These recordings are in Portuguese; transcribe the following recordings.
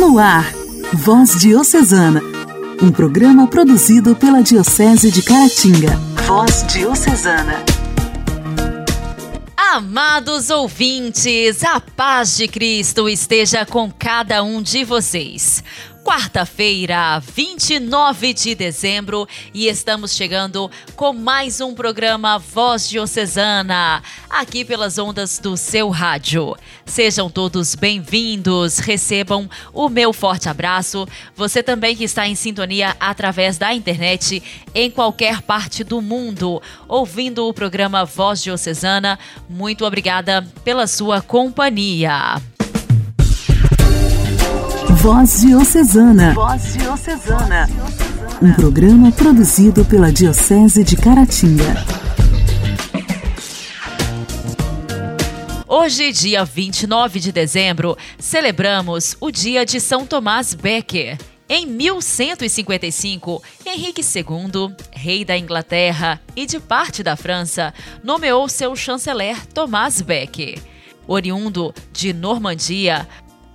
No ar, Voz Diocesana, um programa produzido pela Diocese de Caratinga. Voz Diocesana. Amados ouvintes, a paz de Cristo esteja com cada um de vocês quarta-feira, 29 de dezembro, e estamos chegando com mais um programa Voz Diocesana, aqui pelas ondas do seu rádio. Sejam todos bem-vindos, recebam o meu forte abraço. Você também que está em sintonia através da internet em qualquer parte do mundo, ouvindo o programa Voz Diocesana, muito obrigada pela sua companhia. Voz Diocesana. Voz Diocesana. Um programa produzido pela Diocese de Caratinga. Hoje, dia 29 de dezembro, celebramos o dia de São Tomás Becker. Em 1155, Henrique II, rei da Inglaterra e de parte da França, nomeou seu chanceler Tomás Becker. Oriundo de Normandia,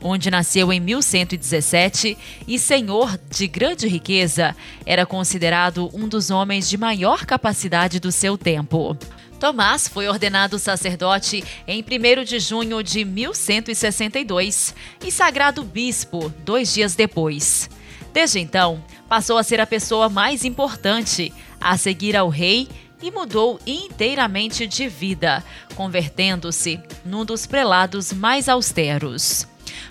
onde nasceu em 1117 e senhor de grande riqueza, era considerado um dos homens de maior capacidade do seu tempo. Tomás foi ordenado sacerdote em 1 de junho de 1162 e sagrado bispo dois dias depois. Desde então, passou a ser a pessoa mais importante a seguir ao rei e mudou inteiramente de vida, convertendo-se num dos prelados mais austeros.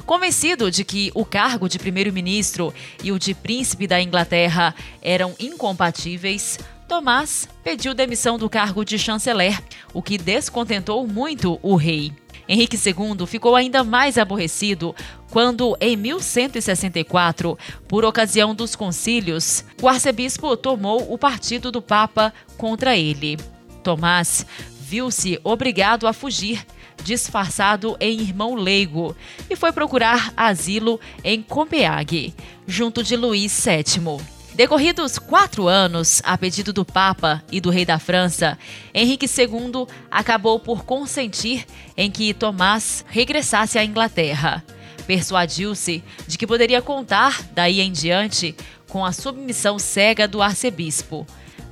Convencido de que o cargo de primeiro-ministro e o de príncipe da Inglaterra eram incompatíveis, Tomás pediu demissão do cargo de chanceler, o que descontentou muito o rei. Henrique II ficou ainda mais aborrecido quando, em 1164, por ocasião dos concílios, o arcebispo tomou o partido do Papa contra ele. Tomás viu-se obrigado a fugir disfarçado em irmão leigo, e foi procurar asilo em Copenhague, junto de Luís VII. Decorridos quatro anos, a pedido do Papa e do rei da França, Henrique II acabou por consentir em que Tomás regressasse à Inglaterra. Persuadiu-se de que poderia contar, daí em diante, com a submissão cega do arcebispo.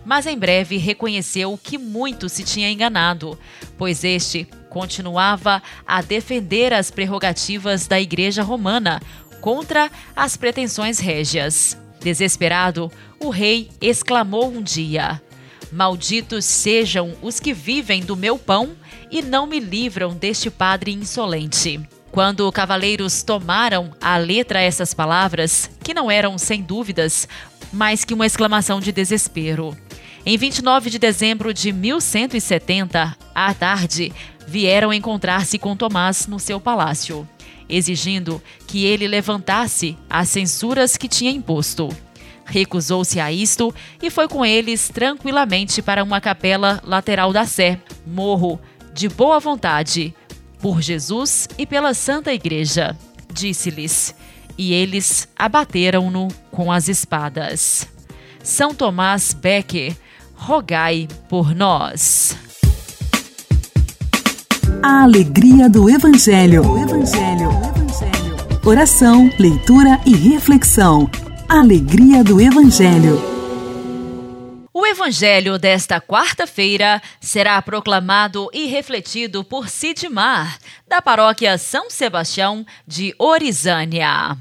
Mas em breve reconheceu que muito se tinha enganado, pois este continuava a defender as prerrogativas da Igreja Romana contra as pretensões régias. Desesperado, o rei exclamou um dia: Malditos sejam os que vivem do meu pão e não me livram deste padre insolente. Quando cavaleiros tomaram à letra essas palavras, que não eram sem dúvidas mais que uma exclamação de desespero. Em 29 de dezembro de 1170, à tarde, vieram encontrar-se com Tomás no seu palácio, exigindo que ele levantasse as censuras que tinha imposto. Recusou-se a isto e foi com eles tranquilamente para uma capela lateral da Sé, morro, de boa vontade, por Jesus e pela Santa Igreja. Disse-lhes, e eles abateram-no com as espadas. São Tomás Becker rogai por nós. A alegria do Evangelho. O Evangelho. Oração, leitura e reflexão. Alegria do Evangelho. O Evangelho desta quarta-feira será proclamado e refletido por Sidmar, da paróquia São Sebastião de Orizânia.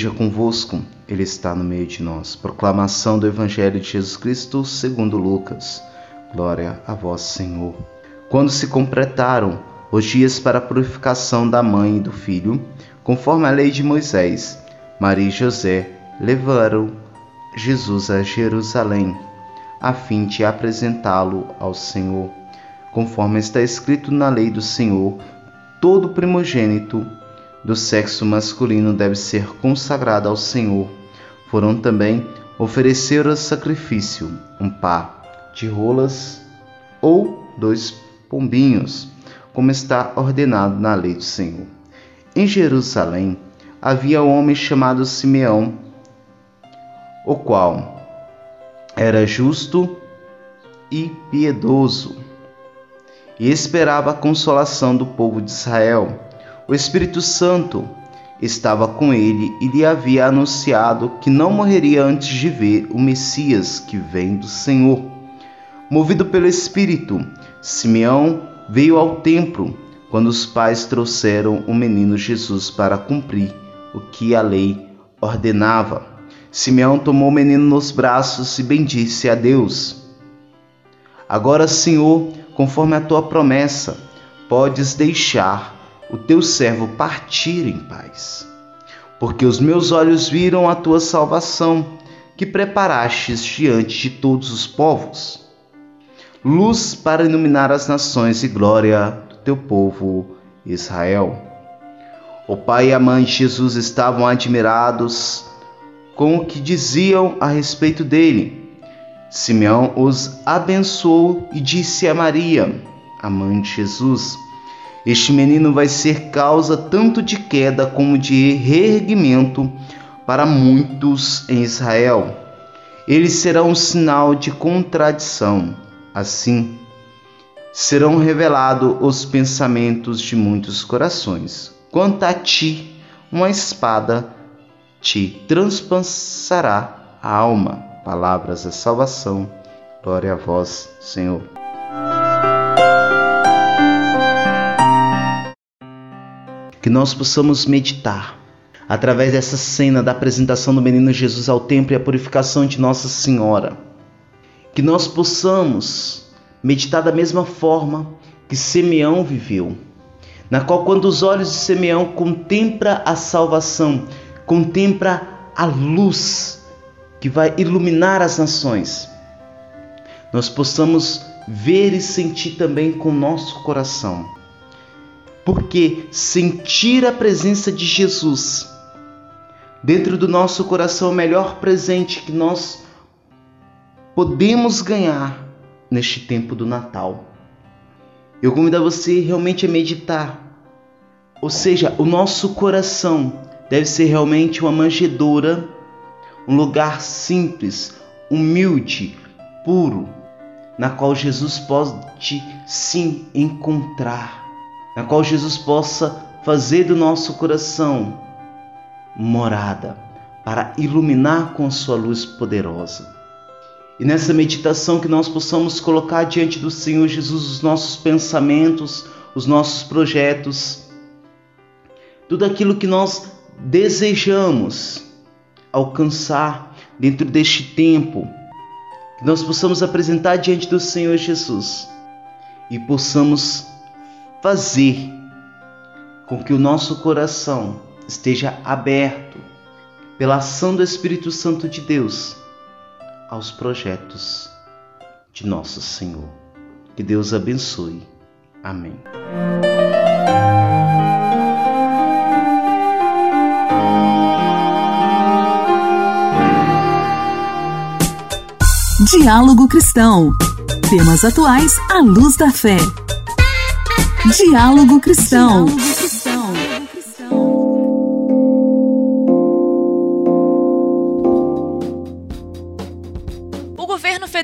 Esteja convosco, Ele está no meio de nós. Proclamação do Evangelho de Jesus Cristo segundo Lucas. Glória a vós, Senhor. Quando se completaram os dias para a purificação da mãe e do filho, conforme a lei de Moisés, Maria e José levaram Jesus a Jerusalém, a fim de apresentá-lo ao Senhor. Conforme está escrito na lei do Senhor, todo primogênito do sexo masculino deve ser consagrada ao Senhor. Foram também oferecer o sacrifício um par de rolas ou dois pombinhos, como está ordenado na lei do Senhor. Em Jerusalém havia um homem chamado Simeão, o qual era justo e piedoso e esperava a consolação do povo de Israel. O Espírito Santo estava com ele e lhe havia anunciado que não morreria antes de ver o Messias que vem do Senhor. Movido pelo Espírito, Simeão veio ao templo quando os pais trouxeram o menino Jesus para cumprir o que a lei ordenava. Simeão tomou o menino nos braços e bendisse a Deus. Agora, Senhor, conforme a tua promessa, podes deixar o teu servo partir em paz. Porque os meus olhos viram a tua salvação, que preparastes diante de todos os povos, luz para iluminar as nações e glória do teu povo Israel. O pai e a mãe de Jesus estavam admirados com o que diziam a respeito dele. Simeão os abençoou e disse a Maria, a mãe de Jesus: este menino vai ser causa tanto de queda como de reerguimento para muitos em Israel. Ele será um sinal de contradição. Assim, serão revelados os pensamentos de muitos corações. Quanto a ti, uma espada te transpassará a alma. Palavras da salvação. Glória a vós, Senhor. Que nós possamos meditar através dessa cena da apresentação do menino Jesus ao templo e a purificação de Nossa Senhora. Que nós possamos meditar da mesma forma que Simeão viveu, na qual quando os olhos de Simeão contempla a salvação, contempla a luz que vai iluminar as nações, nós possamos ver e sentir também com o nosso coração porque sentir a presença de Jesus dentro do nosso coração é o melhor presente que nós podemos ganhar neste tempo do Natal. Eu convido a você realmente a meditar. Ou seja, o nosso coração deve ser realmente uma manjedoura, um lugar simples, humilde, puro, na qual Jesus pode sim encontrar na qual Jesus possa fazer do nosso coração morada para iluminar com a sua luz poderosa. E nessa meditação que nós possamos colocar diante do Senhor Jesus os nossos pensamentos, os nossos projetos, tudo aquilo que nós desejamos alcançar dentro deste tempo, que nós possamos apresentar diante do Senhor Jesus e possamos fazer com que o nosso coração esteja aberto pela ação do Espírito Santo de Deus aos projetos de nosso Senhor. Que Deus abençoe. Amém. Diálogo Cristão. Temas atuais à luz da fé. Diálogo Cristão. O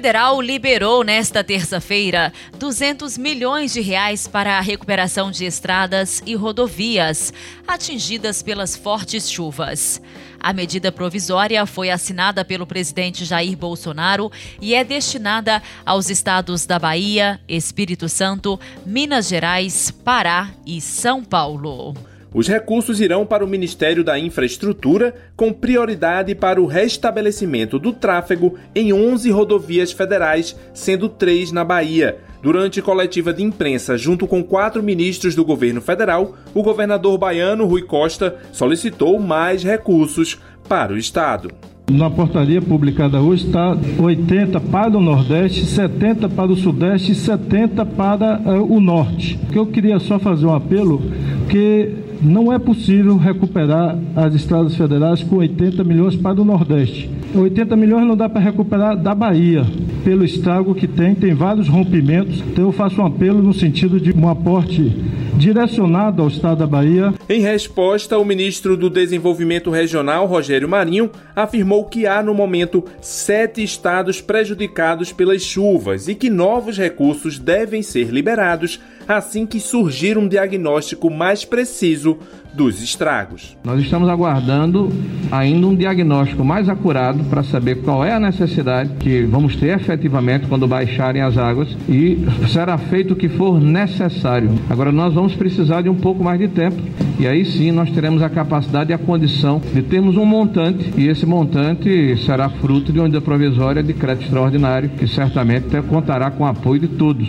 federal liberou nesta terça-feira 200 milhões de reais para a recuperação de estradas e rodovias atingidas pelas fortes chuvas. A medida provisória foi assinada pelo presidente Jair Bolsonaro e é destinada aos estados da Bahia, Espírito Santo, Minas Gerais, Pará e São Paulo. Os recursos irão para o Ministério da Infraestrutura, com prioridade para o restabelecimento do tráfego em 11 rodovias federais, sendo três na Bahia. Durante coletiva de imprensa junto com quatro ministros do governo federal, o governador baiano Rui Costa solicitou mais recursos para o estado. Na portaria publicada hoje está 80 para o Nordeste, 70 para o Sudeste e 70 para uh, o Norte. Eu queria só fazer um apelo que não é possível recuperar as estradas federais com 80 milhões para o Nordeste. 80 milhões não dá para recuperar da Bahia, pelo estrago que tem, tem vários rompimentos. Então eu faço um apelo no sentido de um aporte direcionado ao Estado da Bahia. Em resposta, o ministro do Desenvolvimento Regional, Rogério Marinho, afirmou que há no momento sete estados prejudicados pelas chuvas e que novos recursos devem ser liberados assim que surgir um diagnóstico mais preciso dos estragos. Nós estamos aguardando ainda um diagnóstico mais acurado para saber qual é a necessidade que vamos ter efetivamente quando baixarem as águas e será feito o que for necessário. Agora nós vamos precisar de um pouco mais de tempo e aí sim nós teremos a capacidade e a condição de termos um montante e esse montante será fruto de uma medida provisória de crédito extraordinário que certamente contará com o apoio de todos.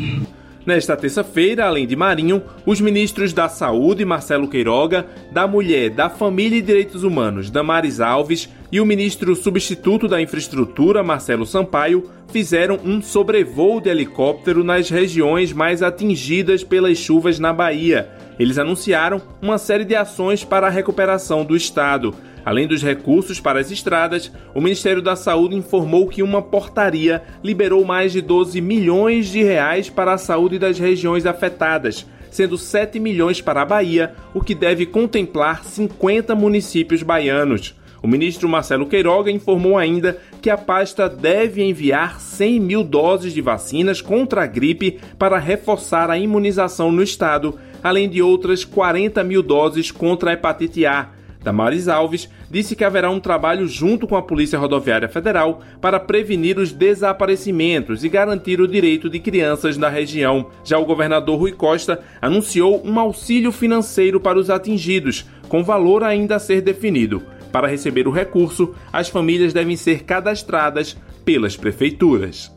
Nesta terça-feira, além de Marinho, os ministros da Saúde, Marcelo Queiroga, da Mulher, da Família e Direitos Humanos, Damares Alves, e o ministro substituto da Infraestrutura, Marcelo Sampaio, fizeram um sobrevoo de helicóptero nas regiões mais atingidas pelas chuvas na Bahia. Eles anunciaram uma série de ações para a recuperação do estado. Além dos recursos para as estradas, o Ministério da Saúde informou que uma portaria liberou mais de 12 milhões de reais para a saúde das regiões afetadas, sendo 7 milhões para a Bahia, o que deve contemplar 50 municípios baianos. O ministro Marcelo Queiroga informou ainda que a pasta deve enviar 100 mil doses de vacinas contra a gripe para reforçar a imunização no estado, além de outras 40 mil doses contra a hepatite A Damares Alves disse que haverá um trabalho junto com a Polícia Rodoviária Federal para prevenir os desaparecimentos e garantir o direito de crianças da região. Já o governador Rui Costa anunciou um auxílio financeiro para os atingidos, com valor ainda a ser definido. Para receber o recurso, as famílias devem ser cadastradas pelas prefeituras.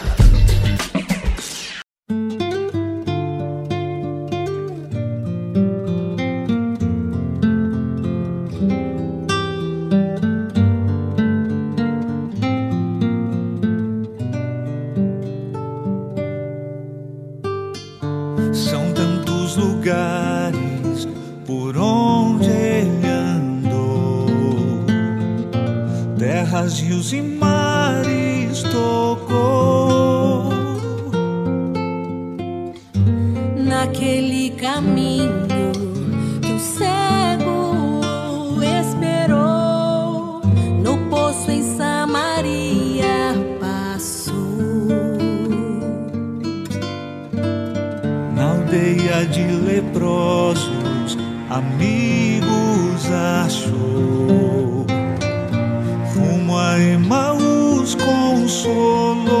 A Emaús consolou.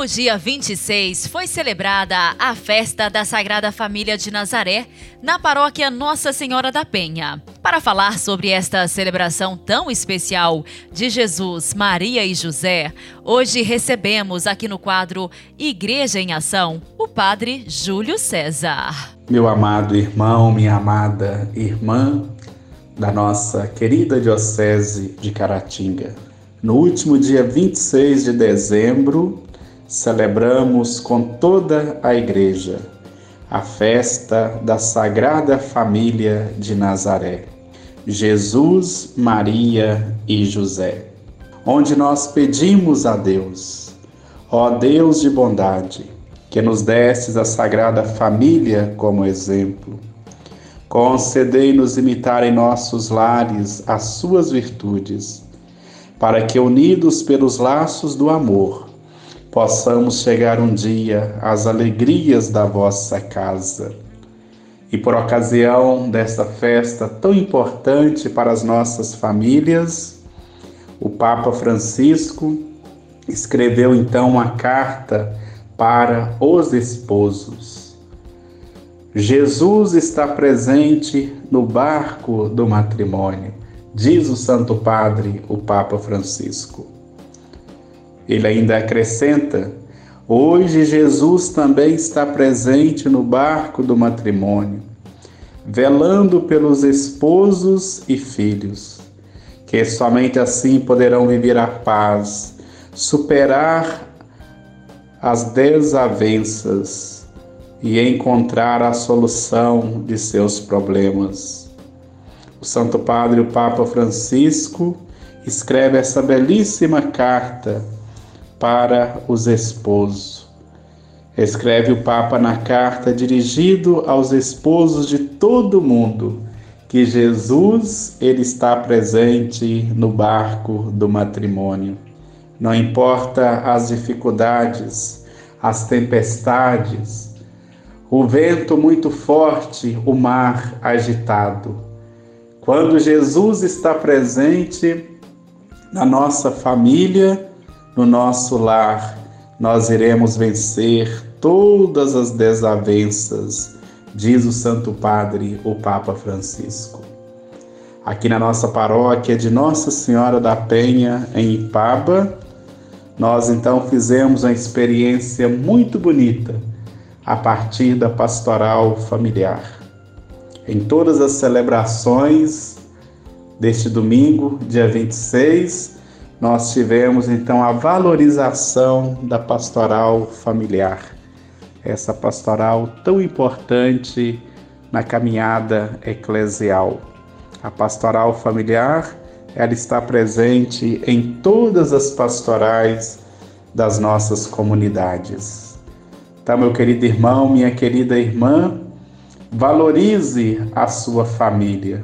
último dia 26 foi celebrada a festa da Sagrada Família de Nazaré na paróquia Nossa Senhora da Penha. Para falar sobre esta celebração tão especial de Jesus, Maria e José, hoje recebemos aqui no quadro Igreja em Ação o Padre Júlio César. Meu amado irmão, minha amada irmã da nossa querida Diocese de Caratinga. No último dia 26 de dezembro, celebramos com toda a Igreja a festa da Sagrada Família de Nazaré, Jesus, Maria e José, onde nós pedimos a Deus, ó Deus de bondade, que nos destes a Sagrada Família como exemplo. Concedei-nos imitar em nossos lares as suas virtudes, para que, unidos pelos laços do amor, possamos chegar um dia às alegrias da vossa casa. E por ocasião desta festa tão importante para as nossas famílias, o Papa Francisco escreveu então uma carta para os esposos. Jesus está presente no barco do matrimônio, diz o Santo Padre, o Papa Francisco. Ele ainda acrescenta: Hoje Jesus também está presente no barco do matrimônio, velando pelos esposos e filhos, que somente assim poderão viver a paz, superar as desavenças e encontrar a solução de seus problemas. O Santo Padre, o Papa Francisco, escreve essa belíssima carta para os esposos. Escreve o Papa na carta dirigido aos esposos de todo o mundo que Jesus ele está presente no barco do matrimônio. Não importa as dificuldades, as tempestades, o vento muito forte, o mar agitado. Quando Jesus está presente na nossa família, no nosso lar, nós iremos vencer todas as desavenças, diz o Santo Padre, o Papa Francisco. Aqui na nossa paróquia de Nossa Senhora da Penha, em Ipaba, nós então fizemos uma experiência muito bonita a partir da pastoral familiar. Em todas as celebrações deste domingo, dia 26, nós tivemos então a valorização da pastoral familiar, essa pastoral tão importante na caminhada eclesial. A pastoral familiar, ela está presente em todas as pastorais das nossas comunidades. Então, meu querido irmão, minha querida irmã, valorize a sua família.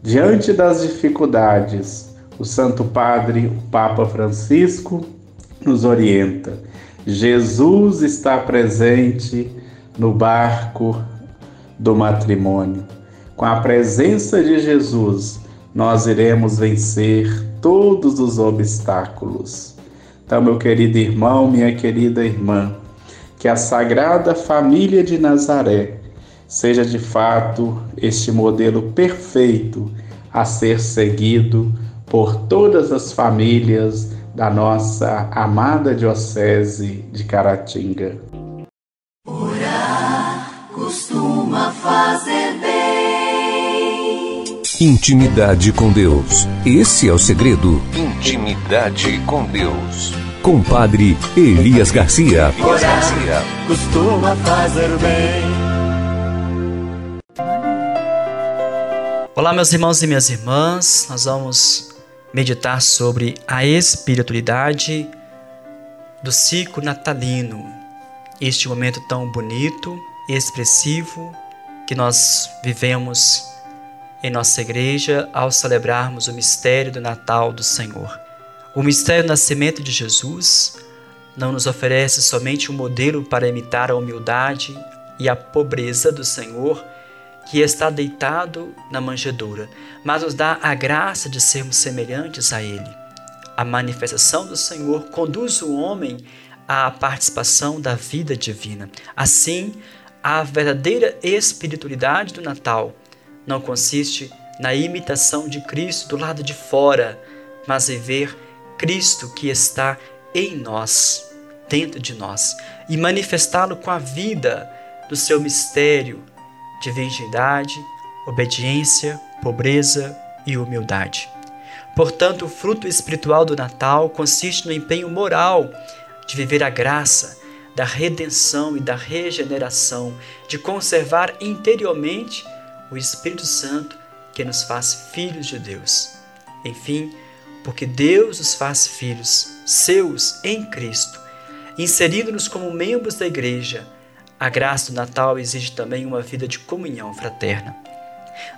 Diante das dificuldades, o Santo Padre, o Papa Francisco, nos orienta. Jesus está presente no barco do matrimônio. Com a presença de Jesus, nós iremos vencer todos os obstáculos. Então, meu querido irmão, minha querida irmã, que a Sagrada Família de Nazaré seja de fato este modelo perfeito a ser seguido por todas as famílias da nossa amada Diocese de Caratinga. Orar costuma fazer bem. Intimidade com Deus. Esse é o segredo. Intimidade com Deus. Com Padre Elias Garcia. Elias Garcia. Costuma fazer bem. Olá, meus irmãos e minhas irmãs. Nós vamos meditar sobre a espiritualidade do ciclo natalino, este momento tão bonito e expressivo que nós vivemos em nossa igreja ao celebrarmos o mistério do Natal do Senhor. O mistério do nascimento de Jesus não nos oferece somente um modelo para imitar a humildade e a pobreza do Senhor, que está deitado na manjedoura, mas nos dá a graça de sermos semelhantes a Ele. A manifestação do Senhor conduz o homem à participação da vida divina. Assim, a verdadeira espiritualidade do Natal não consiste na imitação de Cristo do lado de fora, mas em ver Cristo que está em nós, dentro de nós, e manifestá-lo com a vida do seu mistério de virgindade, obediência, pobreza e humildade. Portanto, o fruto espiritual do Natal consiste no empenho moral de viver a graça da redenção e da regeneração, de conservar interiormente o Espírito Santo que nos faz filhos de Deus. Enfim, porque Deus os faz filhos seus em Cristo, inserindo-nos como membros da igreja. A graça do Natal exige também uma vida de comunhão fraterna.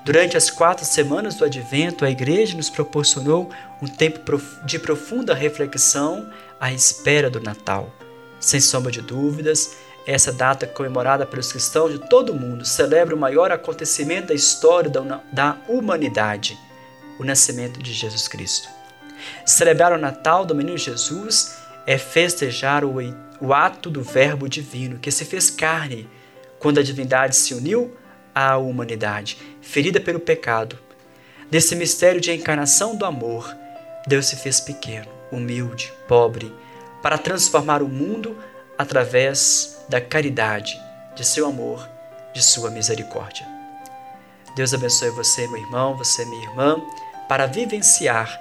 Durante as quatro semanas do Advento, a Igreja nos proporcionou um tempo de profunda reflexão à espera do Natal. Sem sombra de dúvidas, essa data comemorada pelos cristãos de todo o mundo celebra o maior acontecimento da história da humanidade, o nascimento de Jesus Cristo. Celebrar o Natal do Menino Jesus é festejar o, o ato do Verbo divino que se fez carne quando a divindade se uniu à humanidade, ferida pelo pecado. Nesse mistério de encarnação do amor, Deus se fez pequeno, humilde, pobre, para transformar o mundo através da caridade, de seu amor, de sua misericórdia. Deus abençoe você, meu irmão, você, minha irmã, para vivenciar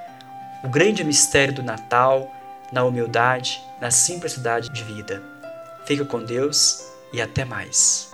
o grande mistério do Natal na humildade, na simplicidade de vida. Fica com Deus e até mais.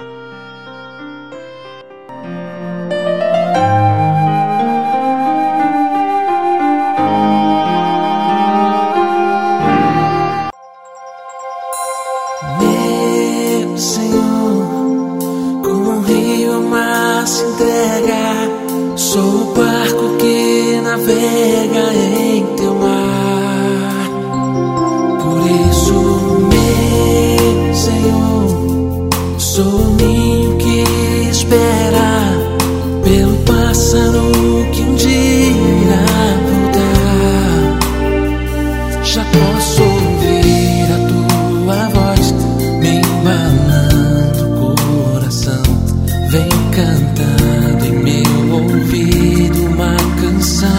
Cantando em meu ouvido uma canção.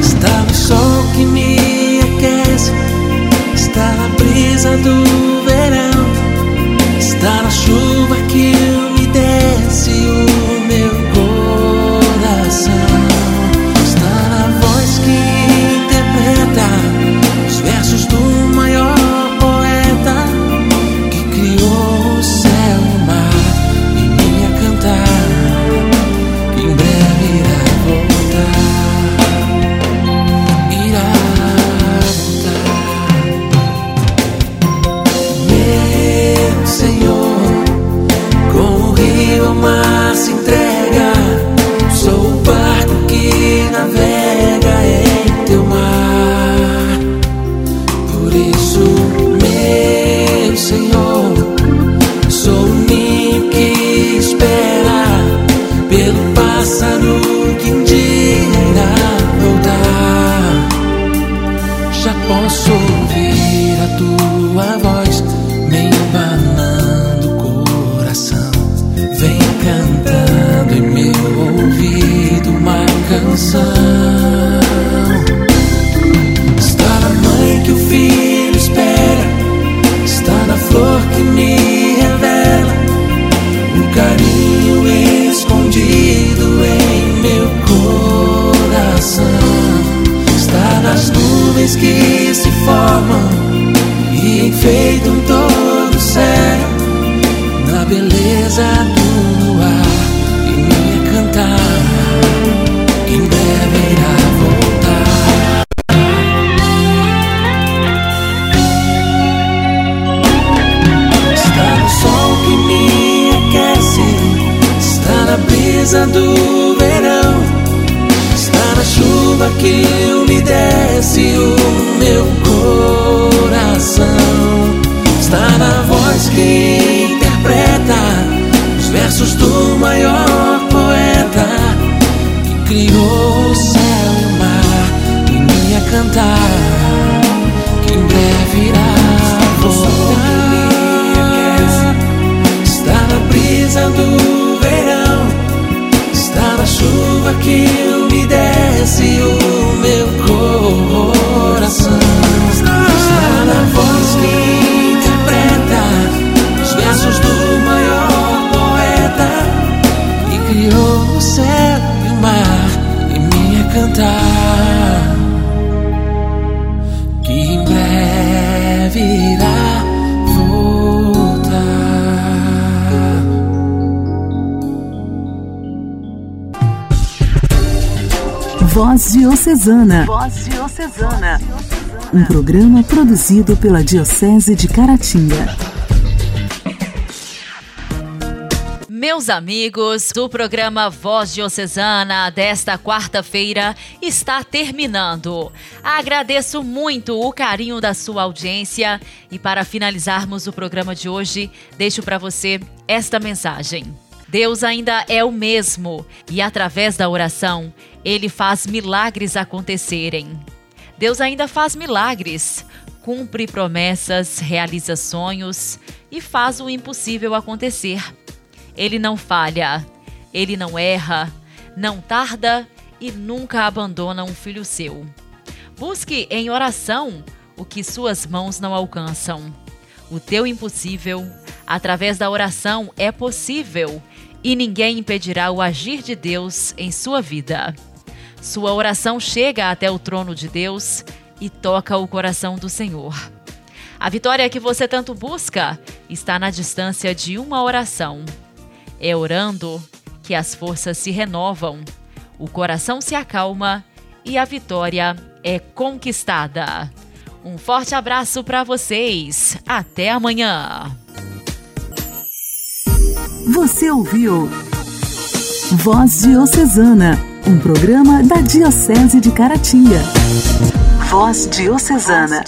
Está no sol que me aquece, está na brisa do que umedece o meu coração. O céu e o mar e me a cantar que em breve irá voltar. Voz Diocesana. Voz Diocesana. Um programa produzido pela Diocese de Caratinga. Meus amigos, o programa Voz Diocesana desta quarta-feira está terminando. Agradeço muito o carinho da sua audiência e para finalizarmos o programa de hoje, deixo para você esta mensagem. Deus ainda é o mesmo e através da oração, ele faz milagres acontecerem. Deus ainda faz milagres, cumpre promessas, realiza sonhos e faz o impossível acontecer. Ele não falha, ele não erra, não tarda e nunca abandona um filho seu. Busque em oração o que suas mãos não alcançam. O teu impossível, através da oração, é possível e ninguém impedirá o agir de Deus em sua vida. Sua oração chega até o trono de Deus e toca o coração do Senhor. A vitória que você tanto busca está na distância de uma oração. É orando que as forças se renovam, o coração se acalma e a vitória é conquistada. Um forte abraço para vocês. Até amanhã. Você ouviu Voz Diocesana, um programa da Diocese de Caratinga. Voz Diocesana.